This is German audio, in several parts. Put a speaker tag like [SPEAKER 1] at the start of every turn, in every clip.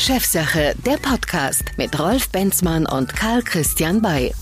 [SPEAKER 1] Chefsache, der Podcast mit Rolf Benzmann und Karl Christian Bay.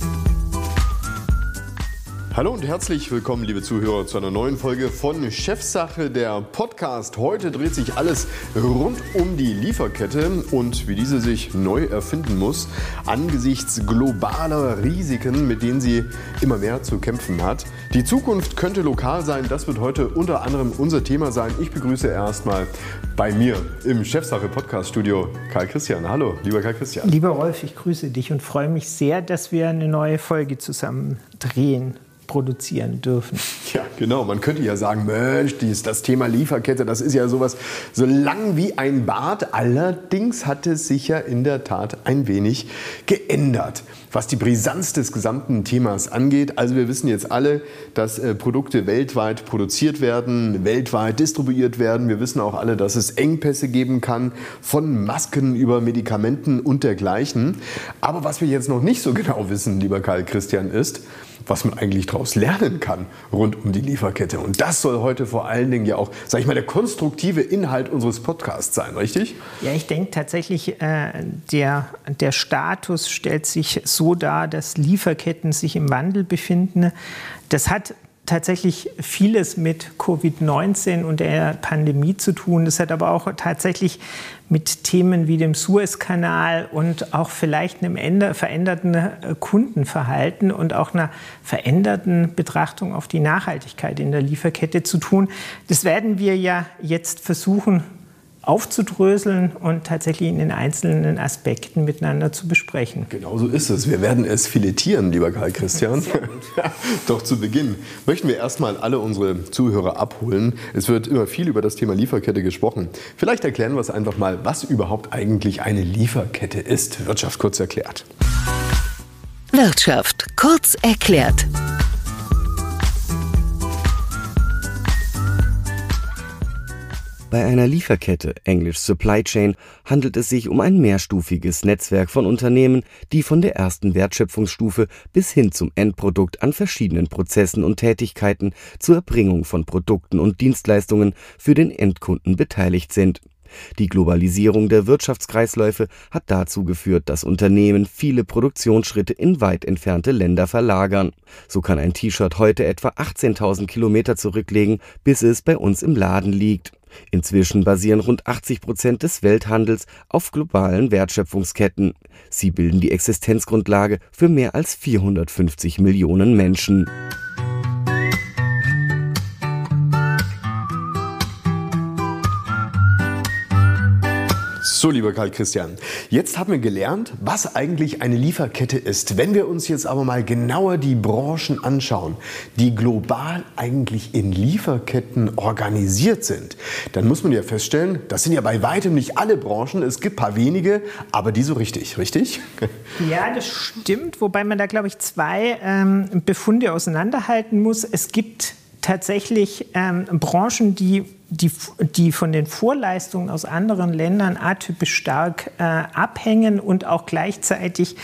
[SPEAKER 2] Hallo und herzlich willkommen, liebe Zuhörer, zu einer neuen Folge von Chefsache, der Podcast. Heute dreht sich alles rund um die Lieferkette und wie diese sich neu erfinden muss, angesichts globaler Risiken, mit denen sie immer mehr zu kämpfen hat. Die Zukunft könnte lokal sein, das wird heute unter anderem unser Thema sein. Ich begrüße erstmal bei mir im Chefsache Podcast Studio Karl Christian. Hallo, lieber Karl Christian.
[SPEAKER 3] Lieber Rolf, ich grüße dich und freue mich sehr, dass wir eine neue Folge zusammen drehen produzieren dürfen.
[SPEAKER 2] Ja, genau. Man könnte ja sagen, Mensch, dies, das Thema Lieferkette, das ist ja sowas so lang wie ein Bad. Allerdings hat es sich ja in der Tat ein wenig geändert, was die Brisanz des gesamten Themas angeht. Also wir wissen jetzt alle, dass äh, Produkte weltweit produziert werden, weltweit distribuiert werden. Wir wissen auch alle, dass es Engpässe geben kann, von Masken über Medikamenten und dergleichen. Aber was wir jetzt noch nicht so genau wissen, lieber Karl Christian, ist, was man eigentlich daraus lernen kann rund um die Lieferkette. Und das soll heute vor allen Dingen ja auch, sage ich mal, der konstruktive Inhalt unseres Podcasts sein, richtig?
[SPEAKER 3] Ja, ich denke tatsächlich, äh, der, der Status stellt sich so dar, dass Lieferketten sich im Wandel befinden. Das hat tatsächlich vieles mit Covid-19 und der Pandemie zu tun. Das hat aber auch tatsächlich mit Themen wie dem Suezkanal und auch vielleicht einem veränderten äh, Kundenverhalten und auch einer veränderten Betrachtung auf die Nachhaltigkeit in der Lieferkette zu tun. Das werden wir ja jetzt versuchen aufzudröseln und tatsächlich in den einzelnen Aspekten miteinander zu besprechen.
[SPEAKER 2] Genau so ist es. Wir werden es filetieren, lieber Karl Christian. Doch zu Beginn möchten wir erstmal alle unsere Zuhörer abholen. Es wird immer viel über das Thema Lieferkette gesprochen. Vielleicht erklären wir es einfach mal, was überhaupt eigentlich eine Lieferkette ist. Wirtschaft kurz erklärt.
[SPEAKER 1] Wirtschaft kurz erklärt.
[SPEAKER 4] Bei einer Lieferkette, englisch Supply Chain, handelt es sich um ein mehrstufiges Netzwerk von Unternehmen, die von der ersten Wertschöpfungsstufe bis hin zum Endprodukt an verschiedenen Prozessen und Tätigkeiten zur Erbringung von Produkten und Dienstleistungen für den Endkunden beteiligt sind. Die Globalisierung der Wirtschaftskreisläufe hat dazu geführt, dass Unternehmen viele Produktionsschritte in weit entfernte Länder verlagern. So kann ein T-Shirt heute etwa 18.000 Kilometer zurücklegen, bis es bei uns im Laden liegt. Inzwischen basieren rund 80 Prozent des Welthandels auf globalen Wertschöpfungsketten. Sie bilden die Existenzgrundlage für mehr als 450 Millionen Menschen.
[SPEAKER 2] So, lieber Karl Christian, jetzt haben wir gelernt, was eigentlich eine Lieferkette ist. Wenn wir uns jetzt aber mal genauer die Branchen anschauen, die global eigentlich in Lieferketten organisiert sind, dann muss man ja feststellen, das sind ja bei weitem nicht alle Branchen. Es gibt ein paar wenige, aber die so richtig, richtig?
[SPEAKER 3] Ja, das stimmt, wobei man da, glaube ich, zwei ähm, Befunde auseinanderhalten muss. Es gibt tatsächlich ähm, Branchen, die die, die von den Vorleistungen aus anderen Ländern atypisch stark äh, abhängen und auch gleichzeitig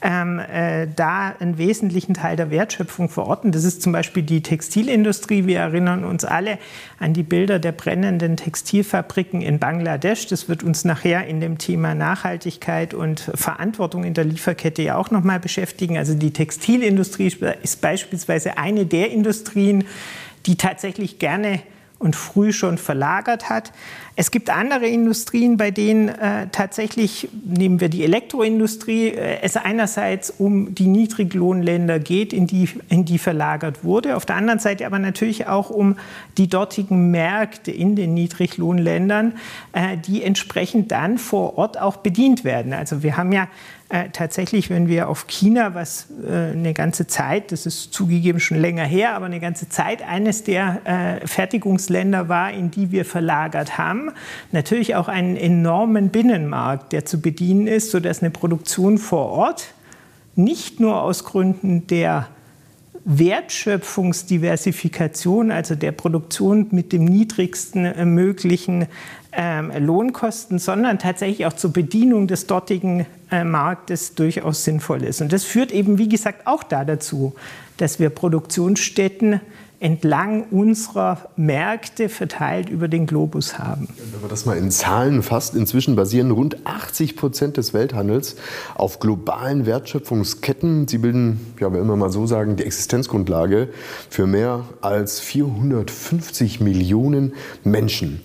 [SPEAKER 3] ähm, äh, da einen wesentlichen Teil der Wertschöpfung verorten. Das ist zum Beispiel die Textilindustrie. Wir erinnern uns alle an die Bilder der brennenden Textilfabriken in Bangladesch. Das wird uns nachher in dem Thema Nachhaltigkeit und Verantwortung in der Lieferkette ja auch noch mal beschäftigen. Also die Textilindustrie ist beispielsweise eine der Industrien, die tatsächlich gerne und früh schon verlagert hat. Es gibt andere Industrien, bei denen äh, tatsächlich, nehmen wir die Elektroindustrie, äh, es einerseits um die Niedriglohnländer geht, in die, in die verlagert wurde, auf der anderen Seite aber natürlich auch um die dortigen Märkte in den Niedriglohnländern, äh, die entsprechend dann vor Ort auch bedient werden. Also wir haben ja äh, tatsächlich, wenn wir auf China, was äh, eine ganze Zeit, das ist zugegeben schon länger her, aber eine ganze Zeit eines der äh, Fertigungsländer war, in die wir verlagert haben, natürlich auch einen enormen Binnenmarkt, der zu bedienen ist, sodass eine Produktion vor Ort nicht nur aus Gründen der Wertschöpfungsdiversifikation, also der Produktion mit dem niedrigsten äh, möglichen ähm, Lohnkosten, sondern tatsächlich auch zur Bedienung des dortigen äh, Marktes durchaus sinnvoll ist. Und das führt eben, wie gesagt, auch da dazu, dass wir Produktionsstätten entlang unserer Märkte verteilt über den Globus haben.
[SPEAKER 2] Wenn man das mal in Zahlen fasst, inzwischen basieren rund 80 Prozent des Welthandels auf globalen Wertschöpfungsketten. Sie bilden, ja, wenn wir mal so sagen, die Existenzgrundlage für mehr als 450 Millionen Menschen.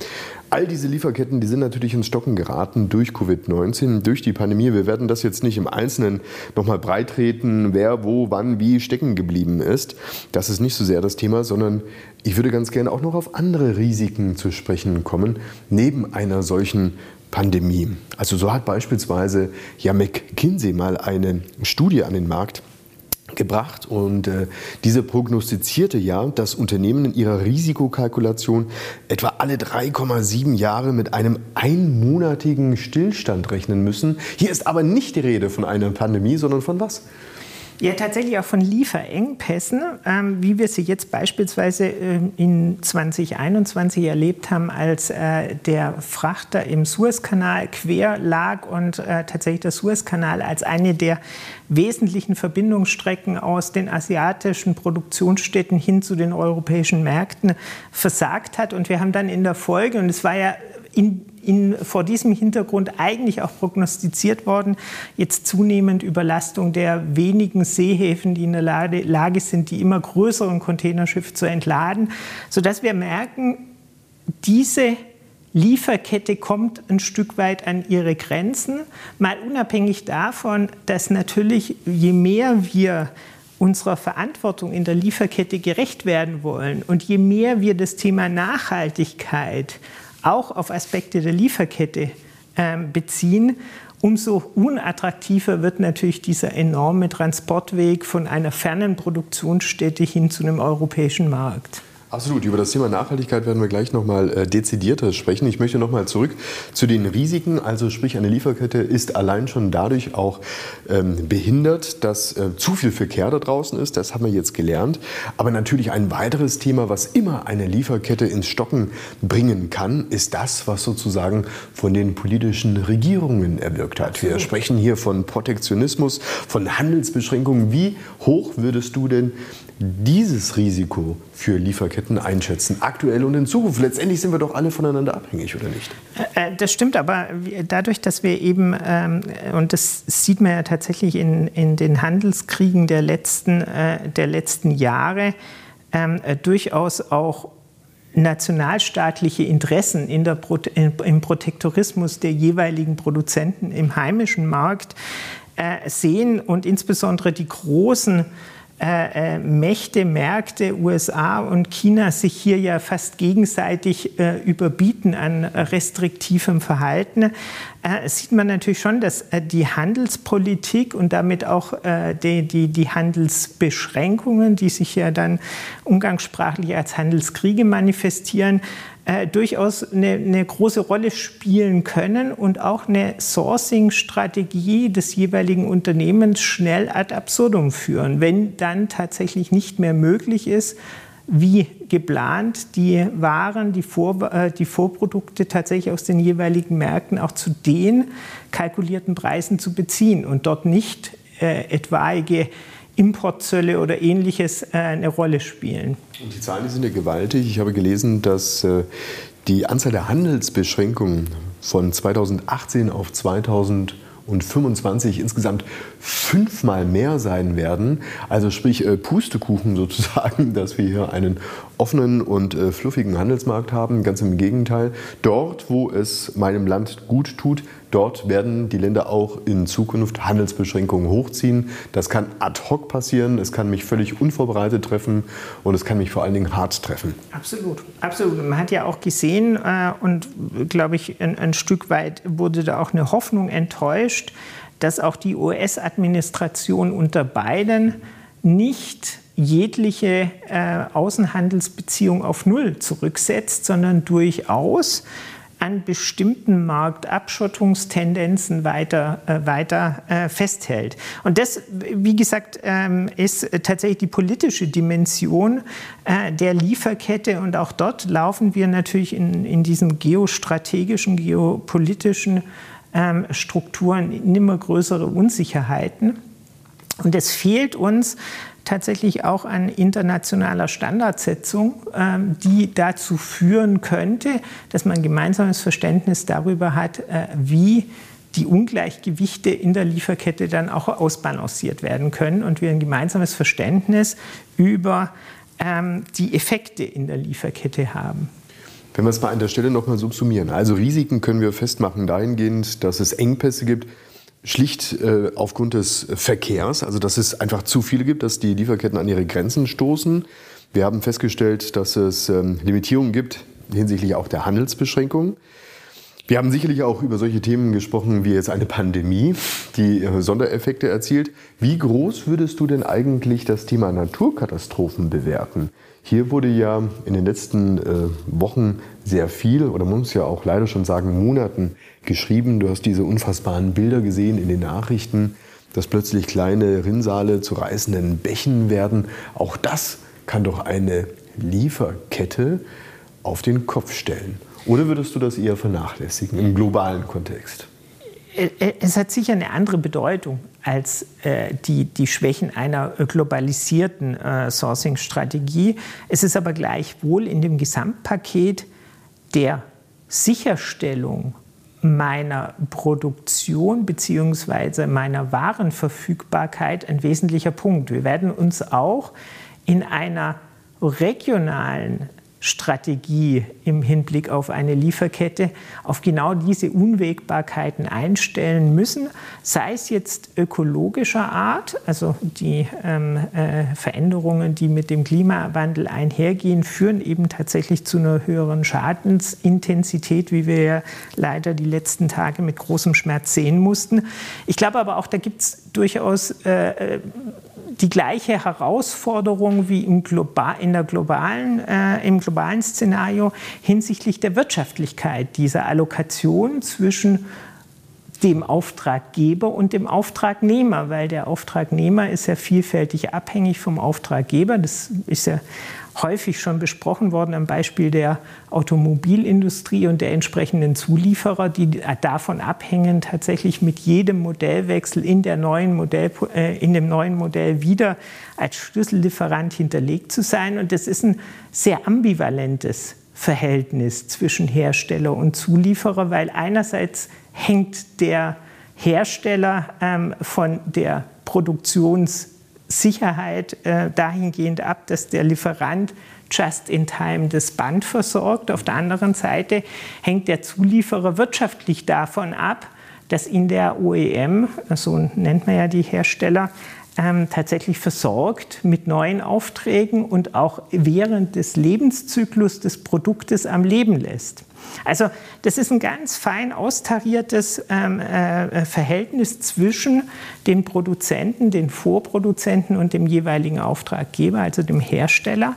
[SPEAKER 2] All diese Lieferketten, die sind natürlich ins Stocken geraten durch Covid-19, durch die Pandemie. Wir werden das jetzt nicht im Einzelnen nochmal breitreten, wer, wo, wann, wie stecken geblieben ist. Das ist nicht so sehr das Thema, sondern ich würde ganz gerne auch noch auf andere Risiken zu sprechen kommen, neben einer solchen Pandemie. Also so hat beispielsweise ja McKinsey mal eine Studie an den Markt gebracht und äh, diese prognostizierte ja, dass Unternehmen in ihrer Risikokalkulation etwa alle 3,7 Jahre mit einem einmonatigen Stillstand rechnen müssen. Hier ist aber nicht die Rede von einer Pandemie, sondern von was?
[SPEAKER 3] Ja, tatsächlich auch von Lieferengpässen, ähm, wie wir sie jetzt beispielsweise ähm, in 2021 erlebt haben, als äh, der Frachter im Suezkanal quer lag und äh, tatsächlich der Suezkanal als eine der wesentlichen Verbindungsstrecken aus den asiatischen Produktionsstätten hin zu den europäischen Märkten versagt hat. Und wir haben dann in der Folge, und es war ja in in, vor diesem Hintergrund eigentlich auch prognostiziert worden. Jetzt zunehmend Überlastung der wenigen Seehäfen, die in der Lage, sind, die immer größeren Containerschiffe zu entladen, sodass wir merken, diese Lieferkette kommt ein Stück weit an ihre Grenzen, mal unabhängig davon, dass natürlich je mehr wir unserer Verantwortung in der Lieferkette gerecht werden wollen und je mehr wir das Thema Nachhaltigkeit auch auf Aspekte der Lieferkette ähm, beziehen, umso unattraktiver wird natürlich dieser enorme Transportweg von einer fernen Produktionsstätte hin zu einem europäischen Markt.
[SPEAKER 2] Absolut. Über das Thema Nachhaltigkeit werden wir gleich nochmal äh, dezidierter sprechen. Ich möchte nochmal zurück zu den Risiken. Also sprich, eine Lieferkette ist allein schon dadurch auch ähm, behindert, dass äh, zu viel Verkehr da draußen ist. Das haben wir jetzt gelernt. Aber natürlich ein weiteres Thema, was immer eine Lieferkette ins Stocken bringen kann, ist das, was sozusagen von den politischen Regierungen erwirkt hat. Wir sprechen hier von Protektionismus, von Handelsbeschränkungen. Wie hoch würdest du denn dieses Risiko für Lieferketten einschätzen, aktuell und in Zukunft? Letztendlich sind wir doch alle voneinander abhängig, oder nicht?
[SPEAKER 3] Äh, äh, das stimmt, aber dadurch, dass wir eben, ähm, und das sieht man ja tatsächlich in, in den Handelskriegen der letzten, äh, der letzten Jahre, ähm, durchaus auch nationalstaatliche Interessen in der Pro im Protektorismus der jeweiligen Produzenten im heimischen Markt sehen und insbesondere die großen äh, äh, Mächte, Märkte, USA und China sich hier ja fast gegenseitig äh, überbieten an restriktivem Verhalten, äh, sieht man natürlich schon, dass äh, die Handelspolitik und damit auch äh, die, die, die Handelsbeschränkungen, die sich ja dann umgangssprachlich als Handelskriege manifestieren, äh, durchaus eine, eine, große Rolle spielen können und auch eine Sourcing-Strategie des jeweiligen Unternehmens schnell ad absurdum führen, wenn dann tatsächlich nicht mehr möglich ist, wie geplant, die Waren, die, Vor, äh, die Vorprodukte tatsächlich aus den jeweiligen Märkten auch zu den kalkulierten Preisen zu beziehen und dort nicht äh, etwaige Importzölle oder ähnliches äh, eine Rolle spielen.
[SPEAKER 2] Und die Zahlen sind ja gewaltig. Ich habe gelesen, dass äh, die Anzahl der Handelsbeschränkungen von 2018 auf 2025 insgesamt fünfmal mehr sein werden. Also sprich äh, Pustekuchen sozusagen, dass wir hier einen offenen und fluffigen Handelsmarkt haben. Ganz im Gegenteil. Dort, wo es meinem Land gut tut, Dort werden die Länder auch in Zukunft Handelsbeschränkungen hochziehen. Das kann ad hoc passieren, es kann mich völlig unvorbereitet treffen und es kann mich vor allen Dingen hart treffen.
[SPEAKER 3] Absolut, absolut. Man hat ja auch gesehen äh, und glaube ich ein, ein Stück weit wurde da auch eine Hoffnung enttäuscht, dass auch die US-Administration unter Biden nicht jegliche äh, Außenhandelsbeziehung auf Null zurücksetzt, sondern durchaus an bestimmten Marktabschottungstendenzen weiter, äh, weiter äh, festhält. Und das, wie gesagt, ähm, ist tatsächlich die politische Dimension äh, der Lieferkette. Und auch dort laufen wir natürlich in, in diesen geostrategischen, geopolitischen ähm, Strukturen in immer größere Unsicherheiten. Und es fehlt uns tatsächlich auch an internationaler Standardsetzung, ähm, die dazu führen könnte, dass man ein gemeinsames Verständnis darüber hat, äh, wie die Ungleichgewichte in der Lieferkette dann auch ausbalanciert werden können und wir ein gemeinsames Verständnis über ähm, die Effekte in der Lieferkette haben.
[SPEAKER 2] Wenn wir es mal an der Stelle nochmal subsumieren. Also Risiken können wir festmachen dahingehend, dass es Engpässe gibt, schlicht äh, aufgrund des Verkehrs, also dass es einfach zu viele gibt, dass die Lieferketten an ihre Grenzen stoßen. Wir haben festgestellt, dass es ähm, Limitierungen gibt hinsichtlich auch der Handelsbeschränkungen. Wir haben sicherlich auch über solche Themen gesprochen wie jetzt eine Pandemie, die äh, Sondereffekte erzielt. Wie groß würdest du denn eigentlich das Thema Naturkatastrophen bewerten? Hier wurde ja in den letzten äh, Wochen sehr viel, oder man muss ja auch leider schon sagen, Monaten geschrieben. Du hast diese unfassbaren Bilder gesehen in den Nachrichten, dass plötzlich kleine Rinnsale zu reißenden Bächen werden. Auch das kann doch eine Lieferkette auf den Kopf stellen. Oder würdest du das eher vernachlässigen im globalen Kontext?
[SPEAKER 3] Äh, äh, es hat sicher eine andere Bedeutung als äh, die, die Schwächen einer globalisierten äh, Sourcing-Strategie. Es ist aber gleichwohl in dem Gesamtpaket der Sicherstellung meiner Produktion bzw. meiner Warenverfügbarkeit ein wesentlicher Punkt. Wir werden uns auch in einer regionalen Strategie im Hinblick auf eine Lieferkette auf genau diese Unwägbarkeiten einstellen müssen, sei es jetzt ökologischer Art, also die ähm, äh, Veränderungen, die mit dem Klimawandel einhergehen, führen eben tatsächlich zu einer höheren Schadensintensität, wie wir ja leider die letzten Tage mit großem Schmerz sehen mussten. Ich glaube aber auch, da gibt es durchaus äh, die gleiche Herausforderung wie im, global, in der globalen, äh, im globalen Szenario hinsichtlich der Wirtschaftlichkeit dieser Allokation zwischen dem Auftraggeber und dem Auftragnehmer, weil der Auftragnehmer ist ja vielfältig abhängig vom Auftraggeber. Das ist ja häufig schon besprochen worden am Beispiel der Automobilindustrie und der entsprechenden Zulieferer, die davon abhängen, tatsächlich mit jedem Modellwechsel in, der neuen Modell, äh, in dem neuen Modell wieder als Schlüssellieferant hinterlegt zu sein. Und das ist ein sehr ambivalentes Verhältnis zwischen Hersteller und Zulieferer, weil einerseits hängt der Hersteller ähm, von der Produktions- Sicherheit äh, dahingehend ab, dass der Lieferant just in time das Band versorgt. Auf der anderen Seite hängt der Zulieferer wirtschaftlich davon ab, dass in der OEM, so nennt man ja die Hersteller, ähm, tatsächlich versorgt mit neuen Aufträgen und auch während des Lebenszyklus des Produktes am Leben lässt. Also das ist ein ganz fein austariertes ähm, äh, Verhältnis zwischen dem Produzenten, den Vorproduzenten und dem jeweiligen Auftraggeber, also dem Hersteller.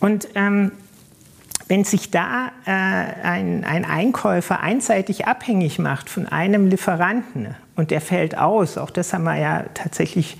[SPEAKER 3] Und ähm, wenn sich da äh, ein, ein, Einkäufer einseitig abhängig macht von einem Lieferanten und der fällt aus, auch das haben wir ja tatsächlich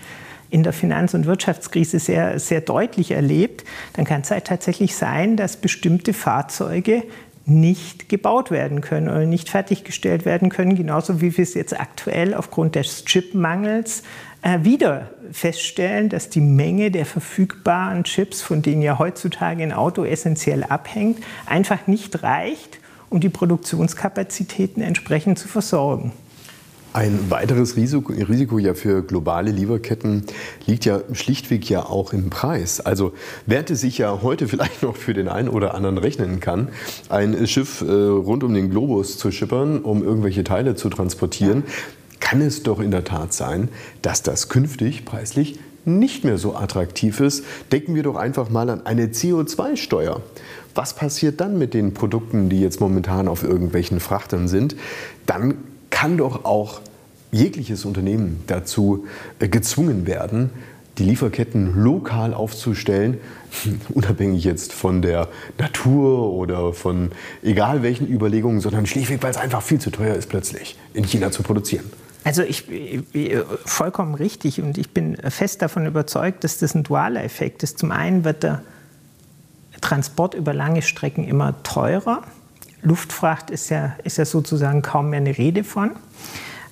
[SPEAKER 3] in der Finanz- und Wirtschaftskrise sehr, sehr deutlich erlebt, dann kann es halt tatsächlich sein, dass bestimmte Fahrzeuge nicht gebaut werden können oder nicht fertiggestellt werden können, genauso wie wir es jetzt aktuell aufgrund des Chipmangels äh, wieder feststellen, dass die Menge der verfügbaren Chips, von denen ja heutzutage ein Auto essentiell abhängt, einfach nicht reicht, um die Produktionskapazitäten entsprechend zu versorgen.
[SPEAKER 2] Ein weiteres Risiko, Risiko, ja für globale Lieferketten liegt ja schlichtweg ja auch im Preis. Also während es sich ja heute vielleicht noch für den einen oder anderen rechnen kann, ein Schiff äh, rund um den Globus zu schippern, um irgendwelche Teile zu transportieren, kann es doch in der Tat sein, dass das künftig preislich nicht mehr so attraktiv ist. Denken wir doch einfach mal an eine CO2-Steuer. Was passiert dann mit den Produkten, die jetzt momentan auf irgendwelchen Frachtern sind? Dann kann doch auch jegliches Unternehmen dazu äh, gezwungen werden, die Lieferketten lokal aufzustellen, unabhängig jetzt von der Natur oder von egal welchen Überlegungen, sondern schlichtweg, weil es einfach viel zu teuer ist, plötzlich in China zu produzieren.
[SPEAKER 3] Also ich, ich, vollkommen richtig und ich bin fest davon überzeugt, dass das ein dualer Effekt ist. Zum einen wird der Transport über lange Strecken immer teurer Luftfracht ist ja, ist ja sozusagen kaum mehr eine Rede von.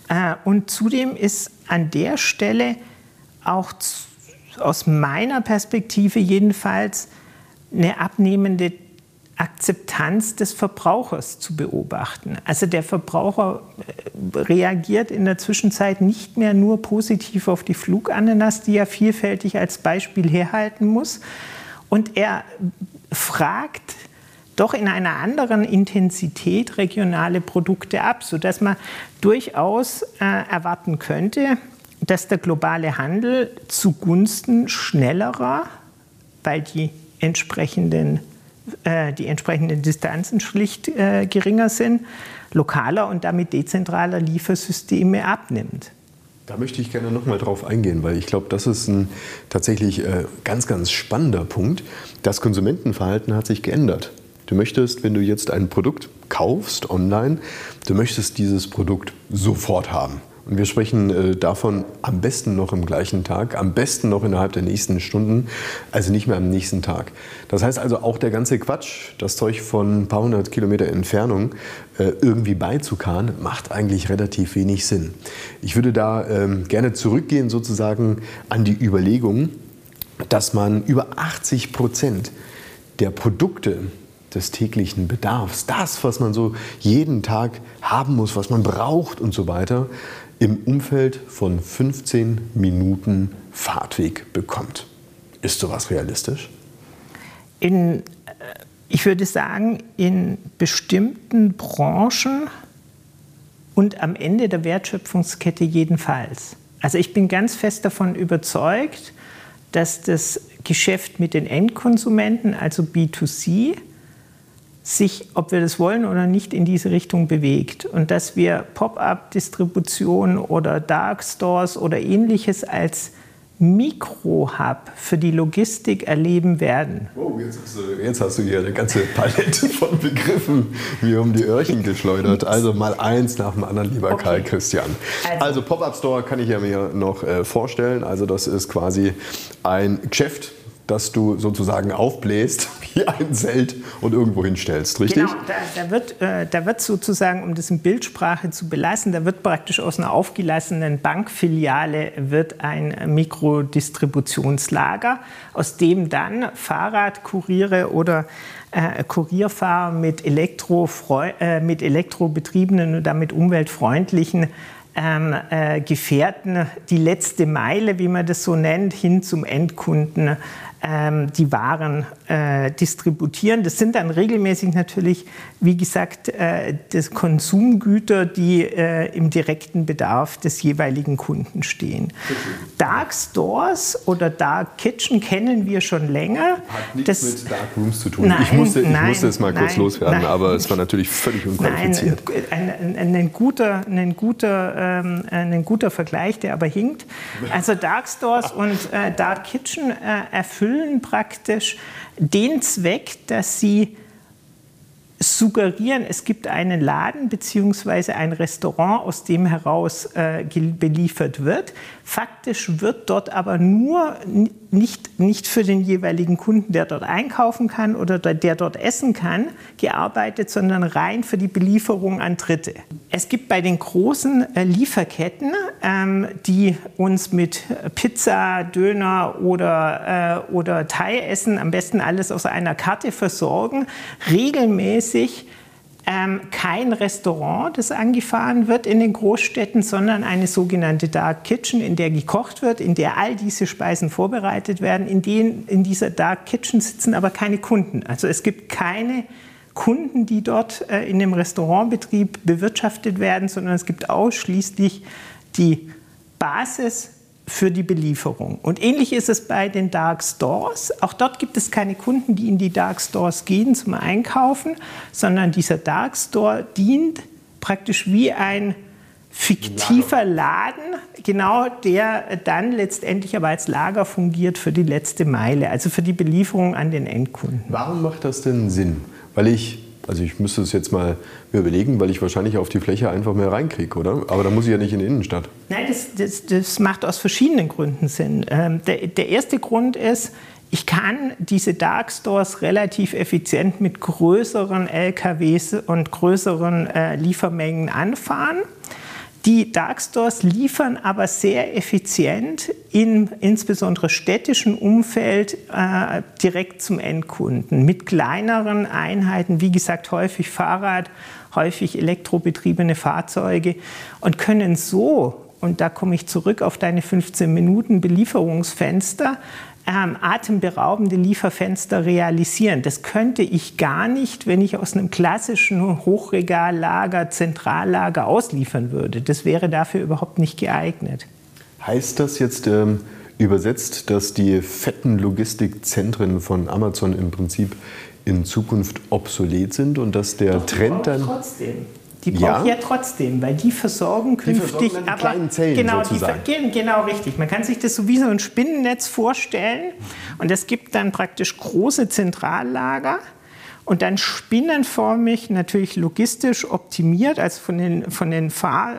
[SPEAKER 3] Äh, und zudem ist an der Stelle auch aus meiner Perspektive jedenfalls eine abnehmende Akzeptanz des Verbrauchers zu beobachten. Also der Verbraucher äh, reagiert in der Zwischenzeit nicht mehr nur positiv auf die Flugananas, die er vielfältig als Beispiel herhalten muss, und er fragt doch in einer anderen Intensität regionale Produkte ab, sodass man durchaus äh, erwarten könnte, dass der globale Handel zugunsten schnellerer, weil die entsprechenden, äh, die entsprechenden Distanzen schlicht äh, geringer sind, lokaler und damit dezentraler Liefersysteme abnimmt.
[SPEAKER 2] Da möchte ich gerne noch mal drauf eingehen, weil ich glaube, das ist ein tatsächlich äh, ganz, ganz spannender Punkt. Das Konsumentenverhalten hat sich geändert. Du möchtest, wenn du jetzt ein Produkt kaufst online, du möchtest dieses Produkt sofort haben. Und wir sprechen äh, davon am besten noch im gleichen Tag, am besten noch innerhalb der nächsten Stunden, also nicht mehr am nächsten Tag. Das heißt also auch der ganze Quatsch, das Zeug von ein paar hundert Kilometer Entfernung äh, irgendwie beizukarren, macht eigentlich relativ wenig Sinn. Ich würde da ähm, gerne zurückgehen sozusagen an die Überlegung, dass man über 80 Prozent der Produkte, des täglichen Bedarfs, das, was man so jeden Tag haben muss, was man braucht und so weiter, im Umfeld von 15 Minuten Fahrtweg bekommt. Ist sowas realistisch?
[SPEAKER 3] In, äh, ich würde sagen, in bestimmten Branchen und am Ende der Wertschöpfungskette jedenfalls. Also ich bin ganz fest davon überzeugt, dass das Geschäft mit den Endkonsumenten, also B2C, sich, ob wir das wollen oder nicht, in diese Richtung bewegt. Und dass wir Pop-up-Distribution oder Dark Stores oder ähnliches als Mikro-Hub für die Logistik erleben werden.
[SPEAKER 2] Oh, jetzt hast, du, jetzt hast du hier eine ganze Palette von Begriffen wie um die Öhrchen geschleudert. Also mal eins nach dem anderen, lieber okay. Karl Christian. Also, also Pop-up-Store kann ich ja mir noch äh, vorstellen. Also das ist quasi ein Geschäft, das du sozusagen aufbläst wie ein Zelt und irgendwo hinstellst, richtig? Genau,
[SPEAKER 3] da, da, wird, äh, da wird sozusagen, um das in Bildsprache zu belassen, da wird praktisch aus einer aufgelassenen Bankfiliale wird ein Mikrodistributionslager, aus dem dann Fahrradkuriere oder äh, Kurierfahrer mit, Elektro, äh, mit elektrobetriebenen und damit umweltfreundlichen ähm, äh, Gefährten die letzte Meile, wie man das so nennt, hin zum Endkunden die Waren äh, distributieren. Das sind dann regelmäßig natürlich, wie gesagt, äh, das Konsumgüter, die äh, im direkten Bedarf des jeweiligen Kunden stehen. Dark Stores oder Dark Kitchen kennen wir schon länger.
[SPEAKER 2] Hat nichts das, mit Dark Rooms zu tun. Nein, ich, musste, ich nein, musste es mal kurz nein, loswerden, nein. aber es war natürlich völlig unqualifiziert.
[SPEAKER 3] Nein, ein, ein, ein, guter, ein, guter, ähm, ein guter Vergleich, der aber hinkt. Also Dark Stores und äh, Dark Kitchen äh, erfüllen praktisch den Zweck, dass sie suggerieren, es gibt einen Laden bzw. ein Restaurant, aus dem heraus äh, beliefert wird. Faktisch wird dort aber nur nicht, nicht für den jeweiligen Kunden, der dort einkaufen kann oder der dort essen kann, gearbeitet, sondern rein für die Belieferung an Dritte. Es gibt bei den großen äh, Lieferketten, ähm, die uns mit Pizza, Döner oder, äh, oder Thai-Essen, am besten alles aus einer Karte versorgen, regelmäßig ähm, kein Restaurant, das angefahren wird in den Großstädten, sondern eine sogenannte Dark Kitchen, in der gekocht wird, in der all diese Speisen vorbereitet werden. In, den, in dieser Dark Kitchen sitzen aber keine Kunden. Also es gibt keine Kunden, die dort äh, in dem Restaurantbetrieb bewirtschaftet werden, sondern es gibt ausschließlich die Basis für die Belieferung. Und ähnlich ist es bei den Dark Stores. Auch dort gibt es keine Kunden, die in die Dark Stores gehen zum Einkaufen, sondern dieser Dark Store dient praktisch wie ein fiktiver Laden, genau der dann letztendlich aber als Lager fungiert für die letzte Meile, also für die Belieferung an den Endkunden.
[SPEAKER 2] Warum macht das denn Sinn? Weil ich also ich müsste es jetzt mal mir überlegen, weil ich wahrscheinlich auf die Fläche einfach mehr reinkriege, oder? Aber da muss ich ja nicht in die Innenstadt.
[SPEAKER 3] Nein, das, das, das macht aus verschiedenen Gründen Sinn. Ähm, der, der erste Grund ist, ich kann diese Dark Stores relativ effizient mit größeren LKWs und größeren äh, Liefermengen anfahren. Die Darkstores liefern aber sehr effizient in insbesondere städtischen Umfeld äh, direkt zum Endkunden. Mit kleineren Einheiten, wie gesagt häufig Fahrrad, häufig elektrobetriebene Fahrzeuge und können so und da komme ich zurück auf deine 15 Minuten Belieferungsfenster, ähm, atemberaubende Lieferfenster realisieren. Das könnte ich gar nicht, wenn ich aus einem klassischen Hochregallager, Zentrallager ausliefern würde. Das wäre dafür überhaupt nicht geeignet.
[SPEAKER 2] Heißt das jetzt ähm, übersetzt, dass die fetten Logistikzentren von Amazon im Prinzip in Zukunft obsolet sind und dass der
[SPEAKER 3] Doch,
[SPEAKER 2] Trend dann.
[SPEAKER 3] Trotzdem. Die brauchen ja. ja trotzdem, weil die versorgen künftig. Die
[SPEAKER 2] versorgen aber kleinen Zellen
[SPEAKER 3] genau,
[SPEAKER 2] sozusagen.
[SPEAKER 3] Die, genau richtig. Man kann sich das so wie so ein Spinnennetz vorstellen. Und es gibt dann praktisch große Zentrallager und dann spinnenförmig natürlich logistisch optimiert, also von den, von den Fahr,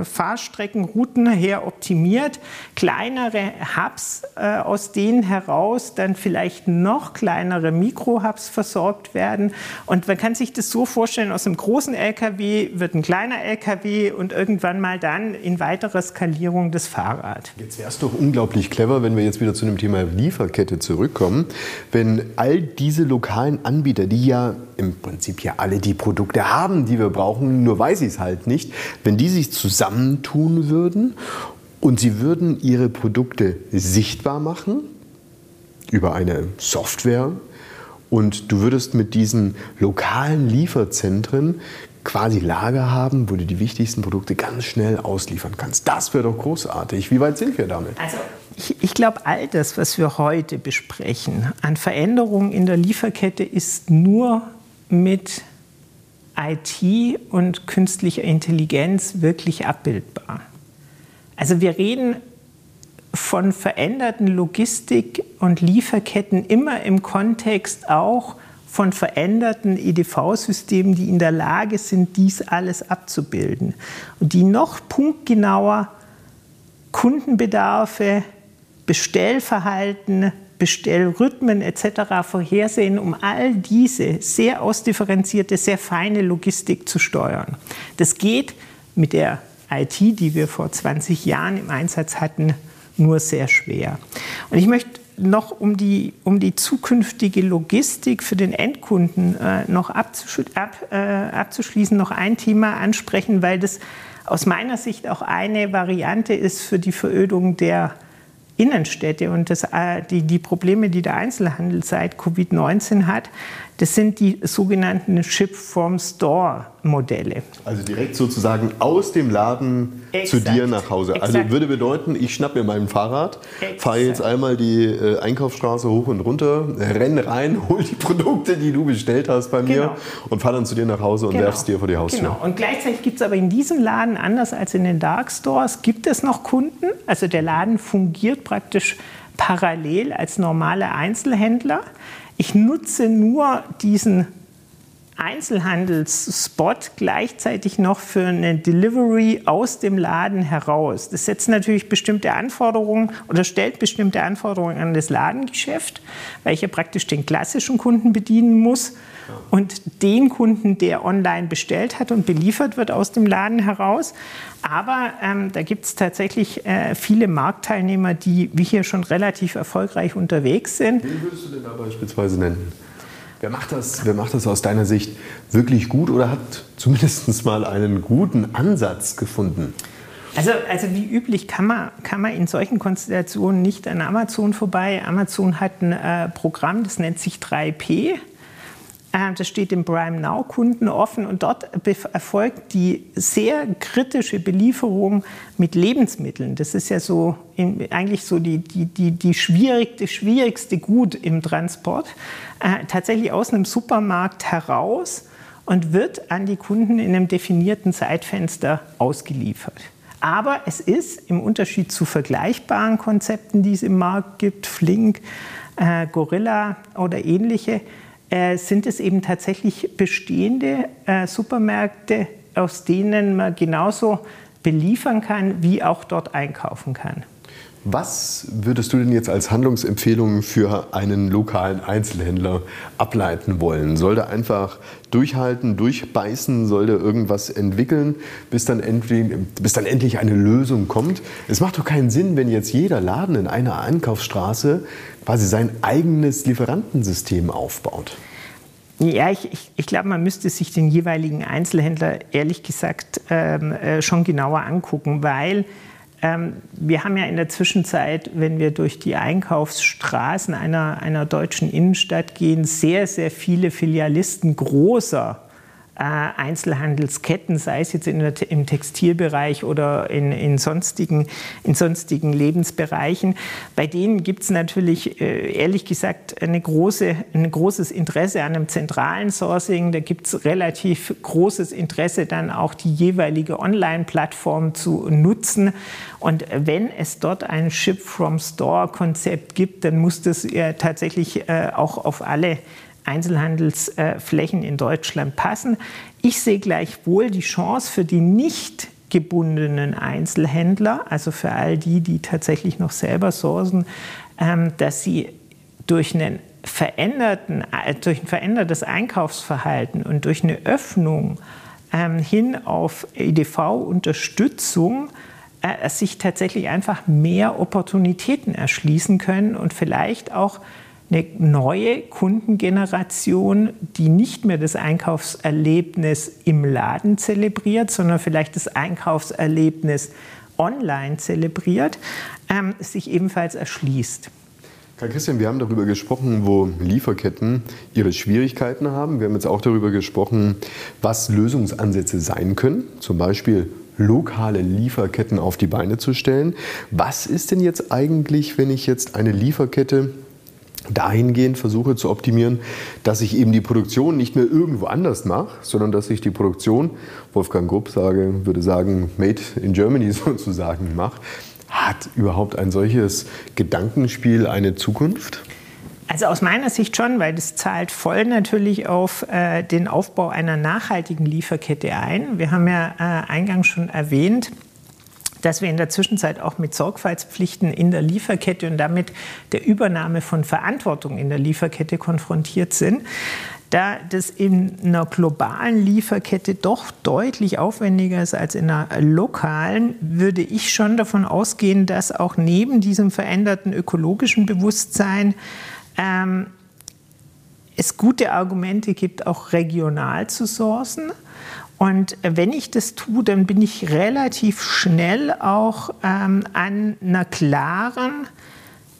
[SPEAKER 3] äh, Fahrstreckenrouten her optimiert, kleinere Hubs, äh, aus denen heraus dann vielleicht noch kleinere Mikrohubs versorgt werden. Und man kann sich das so vorstellen, aus einem großen LKW wird ein kleiner LKW und irgendwann mal dann in weiterer Skalierung das Fahrrad.
[SPEAKER 2] Jetzt wäre es doch unglaublich clever, wenn wir jetzt wieder zu dem Thema Lieferkette zurückkommen, wenn all diese lokalen Anbieter, die ja im Prinzip ja alle die Produkte haben, die wir brauchen, nur weiß ich es halt nicht, wenn die sich zusammentun würden und sie würden ihre Produkte sichtbar machen über eine Software und du würdest mit diesen lokalen Lieferzentren quasi Lager haben, wo du die wichtigsten Produkte ganz schnell ausliefern kannst. Das wäre doch großartig. Wie weit sind wir damit?
[SPEAKER 3] Also ich, ich glaube, all das, was wir heute besprechen an Veränderungen in der Lieferkette, ist nur mit IT und künstlicher Intelligenz wirklich abbildbar. Also wir reden von veränderten Logistik- und Lieferketten immer im Kontext auch von veränderten EDV-Systemen, die in der Lage sind, dies alles abzubilden und die noch punktgenauer Kundenbedarfe, Bestellverhalten, Bestellrhythmen etc. vorhersehen, um all diese sehr ausdifferenzierte, sehr feine Logistik zu steuern. Das geht mit der IT, die wir vor 20 Jahren im Einsatz hatten, nur sehr schwer. Und ich möchte noch um die, um die zukünftige Logistik für den Endkunden äh, noch abzusch ab, äh, abzuschließen, noch ein Thema ansprechen, weil das aus meiner Sicht auch eine Variante ist für die Verödung der Innenstädte und das, äh, die, die Probleme, die der Einzelhandel seit Covid-19 hat, das sind die sogenannten Ship-from-Store-Modelle.
[SPEAKER 2] Also direkt sozusagen aus dem Laden Exakt. zu dir nach Hause. Also Exakt. Also würde bedeuten, ich schnappe mir mein Fahrrad, fahre jetzt einmal die äh, Einkaufsstraße hoch und runter, renne rein, hol die Produkte, die du bestellt hast bei mir genau. und fahre dann zu dir nach Hause und genau. werfst dir vor die Haustür. Genau.
[SPEAKER 3] Und gleichzeitig gibt es aber in diesem Laden, anders als in den Dark Stores, gibt es noch Kunden. Also der Laden fungiert praktisch parallel als normaler Einzelhändler. Ich nutze nur diesen Einzelhandelsspot gleichzeitig noch für eine Delivery aus dem Laden heraus. Das setzt natürlich bestimmte Anforderungen oder stellt bestimmte Anforderungen an das Ladengeschäft, weil ich ja praktisch den klassischen Kunden bedienen muss und den Kunden, der online bestellt hat und beliefert wird aus dem Laden heraus. Aber ähm, da gibt es tatsächlich äh, viele Marktteilnehmer, die wie hier schon relativ erfolgreich unterwegs sind.
[SPEAKER 2] Wen würdest du denn da beispielsweise nennen? Wer macht, das, wer macht das aus deiner Sicht wirklich gut oder hat zumindest mal einen guten Ansatz gefunden?
[SPEAKER 3] Also, also wie üblich kann man, kann man in solchen Konstellationen nicht an Amazon vorbei. Amazon hat ein äh, Programm, das nennt sich 3P. Äh, das steht dem Prime Now Kunden offen und dort erfolgt die sehr kritische Belieferung mit Lebensmitteln. Das ist ja so eigentlich so die, die, die, die schwierigste, schwierigste Gut im Transport. Äh, tatsächlich aus einem Supermarkt heraus und wird an die Kunden in einem definierten Zeitfenster ausgeliefert. Aber es ist im Unterschied zu vergleichbaren Konzepten, die es im Markt gibt, Flink, äh, Gorilla oder ähnliche, äh, sind es eben tatsächlich bestehende äh, Supermärkte, aus denen man genauso beliefern kann, wie auch dort einkaufen kann.
[SPEAKER 2] Was würdest du denn jetzt als Handlungsempfehlung für einen lokalen Einzelhändler ableiten wollen? Soll der einfach durchhalten, durchbeißen, soll der irgendwas entwickeln, bis dann, endlich, bis dann endlich eine Lösung kommt? Es macht doch keinen Sinn, wenn jetzt jeder Laden in einer Einkaufsstraße quasi sein eigenes Lieferantensystem aufbaut.
[SPEAKER 3] Ja, ich, ich, ich glaube, man müsste sich den jeweiligen Einzelhändler ehrlich gesagt ähm, äh, schon genauer angucken, weil ähm, wir haben ja in der Zwischenzeit, wenn wir durch die Einkaufsstraßen einer, einer deutschen Innenstadt gehen, sehr, sehr viele Filialisten großer Einzelhandelsketten, sei es jetzt der, im Textilbereich oder in, in, sonstigen, in sonstigen Lebensbereichen. Bei denen gibt es natürlich, äh, ehrlich gesagt, eine große, ein großes Interesse an einem zentralen Sourcing. Da gibt es relativ großes Interesse, dann auch die jeweilige Online-Plattform zu nutzen. Und wenn es dort ein Ship-from-Store-Konzept gibt, dann muss das ja tatsächlich äh, auch auf alle Einzelhandelsflächen in Deutschland passen. Ich sehe gleichwohl die Chance für die nicht gebundenen Einzelhändler, also für all die, die tatsächlich noch selber sourcen, ähm, dass sie durch, einen veränderten, äh, durch ein verändertes Einkaufsverhalten und durch eine Öffnung ähm, hin auf EDV-Unterstützung äh, sich tatsächlich einfach mehr Opportunitäten erschließen können und vielleicht auch eine neue Kundengeneration, die nicht mehr das Einkaufserlebnis im Laden zelebriert, sondern vielleicht das Einkaufserlebnis online zelebriert, ähm, sich ebenfalls erschließt.
[SPEAKER 2] Karl Christian, wir haben darüber gesprochen, wo Lieferketten ihre Schwierigkeiten haben. Wir haben jetzt auch darüber gesprochen, was Lösungsansätze sein können. Zum Beispiel lokale Lieferketten auf die Beine zu stellen. Was ist denn jetzt eigentlich, wenn ich jetzt eine Lieferkette dahingehend versuche zu optimieren, dass ich eben die Produktion nicht mehr irgendwo anders mache, sondern dass ich die Produktion, Wolfgang Grupp sage, würde sagen, made in Germany sozusagen mache. Hat überhaupt ein solches Gedankenspiel eine Zukunft?
[SPEAKER 3] Also aus meiner Sicht schon, weil das zahlt voll natürlich auf äh, den Aufbau einer nachhaltigen Lieferkette ein. Wir haben ja äh, eingangs schon erwähnt, dass wir in der Zwischenzeit auch mit Sorgfaltspflichten in der Lieferkette und damit der Übernahme von Verantwortung in der Lieferkette konfrontiert sind. Da das in einer globalen Lieferkette doch deutlich aufwendiger ist als in einer lokalen, würde ich schon davon ausgehen, dass auch neben diesem veränderten ökologischen Bewusstsein ähm, es gute Argumente gibt, auch regional zu sourcen. Und wenn ich das tue, dann bin ich relativ schnell auch ähm, an einer klaren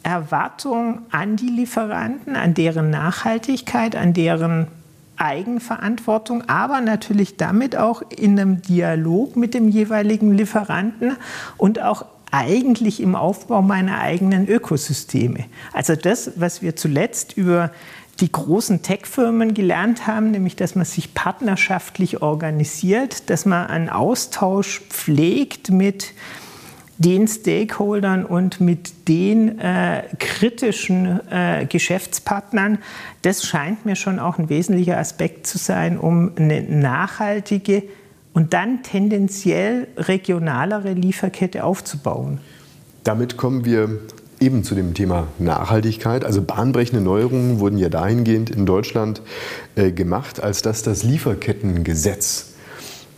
[SPEAKER 3] Erwartung an die Lieferanten, an deren Nachhaltigkeit, an deren Eigenverantwortung, aber natürlich damit auch in einem Dialog mit dem jeweiligen Lieferanten und auch eigentlich im Aufbau meiner eigenen Ökosysteme. Also das, was wir zuletzt über die großen Tech-Firmen gelernt haben, nämlich dass man sich partnerschaftlich organisiert, dass man einen Austausch pflegt mit den Stakeholdern und mit den äh, kritischen äh, Geschäftspartnern, das scheint mir schon auch ein wesentlicher Aspekt zu sein, um eine nachhaltige und dann tendenziell regionalere Lieferkette aufzubauen.
[SPEAKER 2] Damit kommen wir eben zu dem Thema Nachhaltigkeit. Also bahnbrechende Neuerungen wurden ja dahingehend in Deutschland äh, gemacht, als dass das Lieferkettengesetz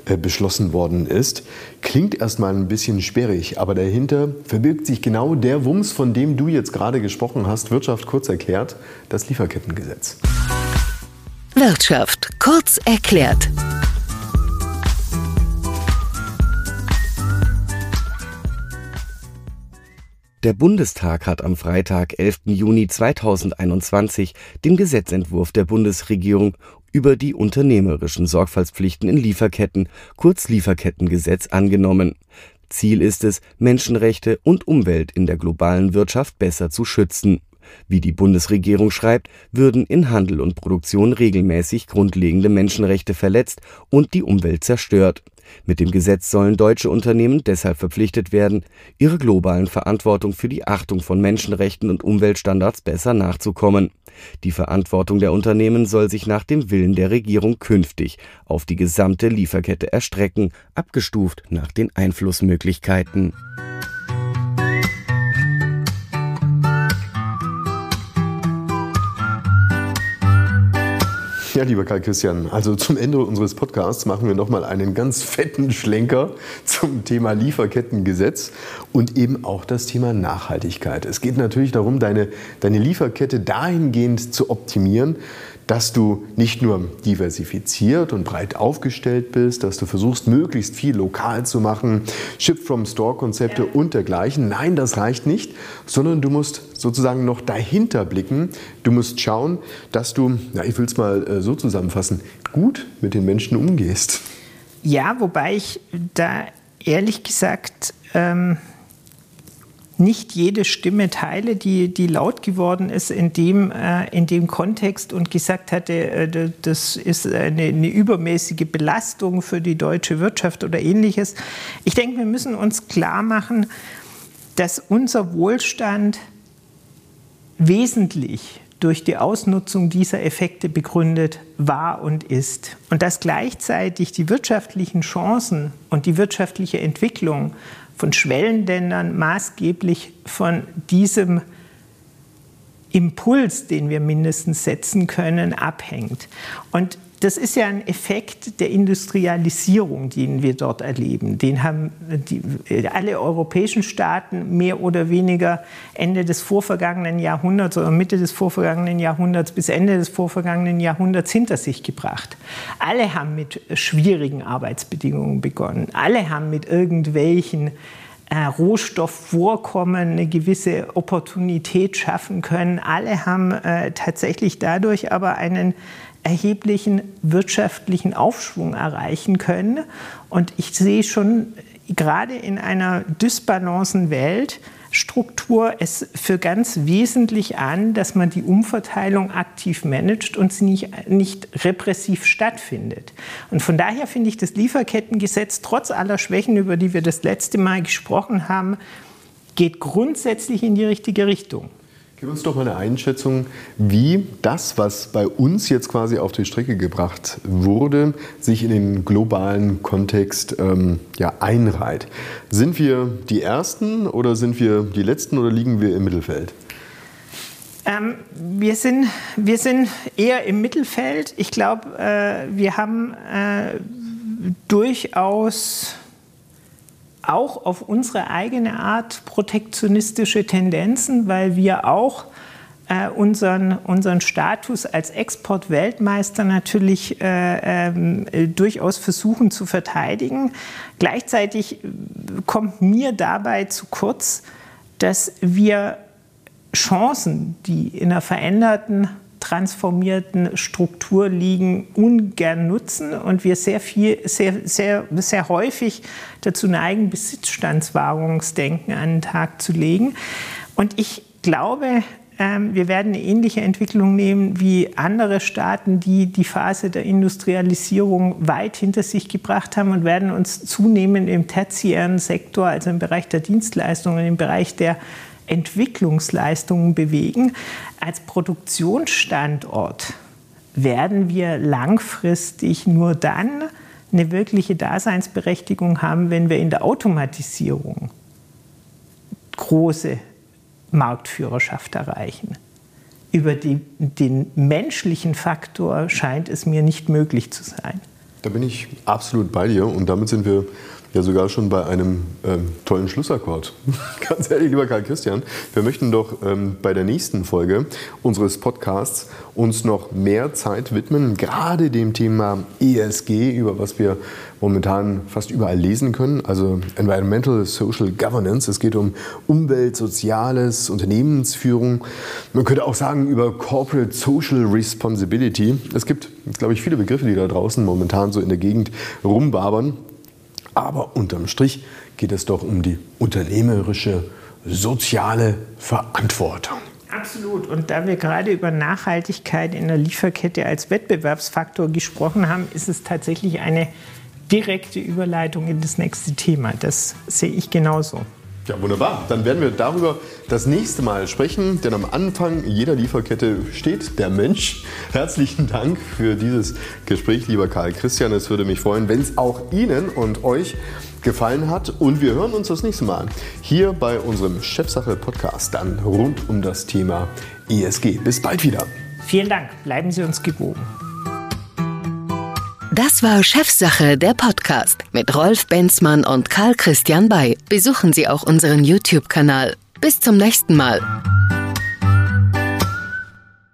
[SPEAKER 2] äh, beschlossen worden ist. Klingt erstmal ein bisschen sperrig, aber dahinter verbirgt sich genau der Wumms, von dem du jetzt gerade gesprochen hast, Wirtschaft kurz erklärt, das Lieferkettengesetz.
[SPEAKER 1] Wirtschaft kurz erklärt.
[SPEAKER 4] Der Bundestag hat am Freitag, 11. Juni 2021 den Gesetzentwurf der Bundesregierung über die unternehmerischen Sorgfaltspflichten in Lieferketten, kurz Lieferkettengesetz, angenommen. Ziel ist es, Menschenrechte und Umwelt in der globalen Wirtschaft besser zu schützen. Wie die Bundesregierung schreibt, würden in Handel und Produktion regelmäßig grundlegende Menschenrechte verletzt und die Umwelt zerstört. Mit dem Gesetz sollen deutsche Unternehmen deshalb verpflichtet werden, ihrer globalen Verantwortung für die Achtung von Menschenrechten und Umweltstandards besser nachzukommen. Die Verantwortung der Unternehmen soll sich nach dem Willen der Regierung künftig auf die gesamte Lieferkette erstrecken, abgestuft nach den Einflussmöglichkeiten.
[SPEAKER 2] Ja, lieber Karl Christian, also zum Ende unseres Podcasts machen wir nochmal einen ganz fetten Schlenker zum Thema Lieferkettengesetz und eben auch das Thema Nachhaltigkeit. Es geht natürlich darum, deine, deine Lieferkette dahingehend zu optimieren, dass du nicht nur diversifiziert und breit aufgestellt bist, dass du versuchst, möglichst viel lokal zu machen, Ship-from-Store-Konzepte ja. und dergleichen. Nein, das reicht nicht, sondern du musst sozusagen noch dahinter blicken. Du musst schauen, dass du, ja, ich will es mal äh, so zusammenfassen, gut mit den Menschen umgehst.
[SPEAKER 3] Ja, wobei ich da ehrlich gesagt ähm, nicht jede Stimme teile, die, die laut geworden ist in dem, äh, in dem Kontext und gesagt hatte, äh, das ist eine, eine, übermäßige Belastung für die deutsche Wirtschaft oder ähnliches. Ich denke, wir müssen uns klar machen, dass unser Wohlstand wesentlich durch die Ausnutzung dieser Effekte begründet war und ist. Und dass gleichzeitig die wirtschaftlichen Chancen und die wirtschaftliche Entwicklung von Schwellenländern maßgeblich von diesem Impuls, den wir mindestens setzen können, abhängt. Und das ist ja ein Effekt der Industrialisierung, den wir dort erleben. Den haben die, alle europäischen Staaten mehr oder weniger Ende des vorvergangenen Jahrhunderts oder Mitte des vorvergangenen Jahrhunderts bis Ende des vorvergangenen Jahrhunderts hinter sich gebracht. Alle haben mit schwierigen Arbeitsbedingungen begonnen. Alle haben mit irgendwelchen äh, Rohstoffvorkommen eine gewisse Opportunität schaffen können. Alle haben äh, tatsächlich dadurch aber einen erheblichen wirtschaftlichen Aufschwung erreichen können. Und ich sehe schon gerade in einer dysbalancen Welt, Struktur es für ganz wesentlich an, dass man die Umverteilung aktiv managt und sie nicht, nicht repressiv stattfindet. Und von daher finde ich das Lieferkettengesetz trotz aller Schwächen, über die wir das letzte Mal gesprochen haben, geht grundsätzlich in die richtige Richtung.
[SPEAKER 2] Gib uns doch mal eine Einschätzung, wie das, was bei uns jetzt quasi auf die Strecke gebracht wurde, sich in den globalen Kontext ähm, ja, einreiht. Sind wir die Ersten oder sind wir die Letzten oder liegen wir im Mittelfeld?
[SPEAKER 3] Ähm, wir, sind, wir sind eher im Mittelfeld. Ich glaube, äh, wir haben äh, durchaus auch auf unsere eigene Art protektionistische Tendenzen, weil wir auch äh, unseren, unseren Status als Exportweltmeister natürlich äh, äh, durchaus versuchen zu verteidigen. Gleichzeitig kommt mir dabei zu kurz, dass wir Chancen, die in einer veränderten transformierten Struktur liegen, ungern nutzen und wir sehr viel, sehr, sehr, sehr häufig dazu neigen, Besitzstandswahrungsdenken an den Tag zu legen. Und ich glaube, ähm, wir werden eine ähnliche Entwicklung nehmen wie andere Staaten, die die Phase der Industrialisierung weit hinter sich gebracht haben und werden uns zunehmend im tertiären Sektor, also im Bereich der Dienstleistungen, im Bereich der Entwicklungsleistungen bewegen. Als Produktionsstandort werden wir langfristig nur dann eine wirkliche Daseinsberechtigung haben, wenn wir in der Automatisierung große Marktführerschaft erreichen. Über die, den menschlichen Faktor scheint es mir nicht möglich zu sein.
[SPEAKER 2] Da bin ich absolut bei dir und damit sind wir ja sogar schon bei einem ähm, tollen Schlussakkord. Ganz ehrlich, lieber Karl Christian, wir möchten doch ähm, bei der nächsten Folge unseres Podcasts uns noch mehr Zeit widmen, gerade dem Thema ESG, über was wir momentan fast überall lesen können, also Environmental Social Governance. Es geht um Umwelt, Soziales, Unternehmensführung. Man könnte auch sagen über Corporate Social Responsibility. Es gibt, glaube ich, viele Begriffe, die da draußen momentan so in der Gegend rumbabern. Aber unterm Strich geht es doch um die unternehmerische, soziale Verantwortung.
[SPEAKER 3] Absolut. Und da wir gerade über Nachhaltigkeit in der Lieferkette als Wettbewerbsfaktor gesprochen haben, ist es tatsächlich eine direkte Überleitung in das nächste Thema. Das sehe ich genauso.
[SPEAKER 2] Ja, wunderbar. Dann werden wir darüber das nächste Mal sprechen, denn am Anfang jeder Lieferkette steht der Mensch. Herzlichen Dank für dieses Gespräch, lieber Karl Christian. Es würde mich freuen, wenn es auch Ihnen und euch gefallen hat. Und wir hören uns das nächste Mal hier bei unserem Chefsache-Podcast dann rund um das Thema ESG. Bis bald wieder.
[SPEAKER 3] Vielen Dank. Bleiben Sie uns gewogen.
[SPEAKER 1] Das war Chefsache, der Podcast mit Rolf Benzmann und Karl Christian Bay. Besuchen Sie auch unseren YouTube-Kanal. Bis zum nächsten Mal.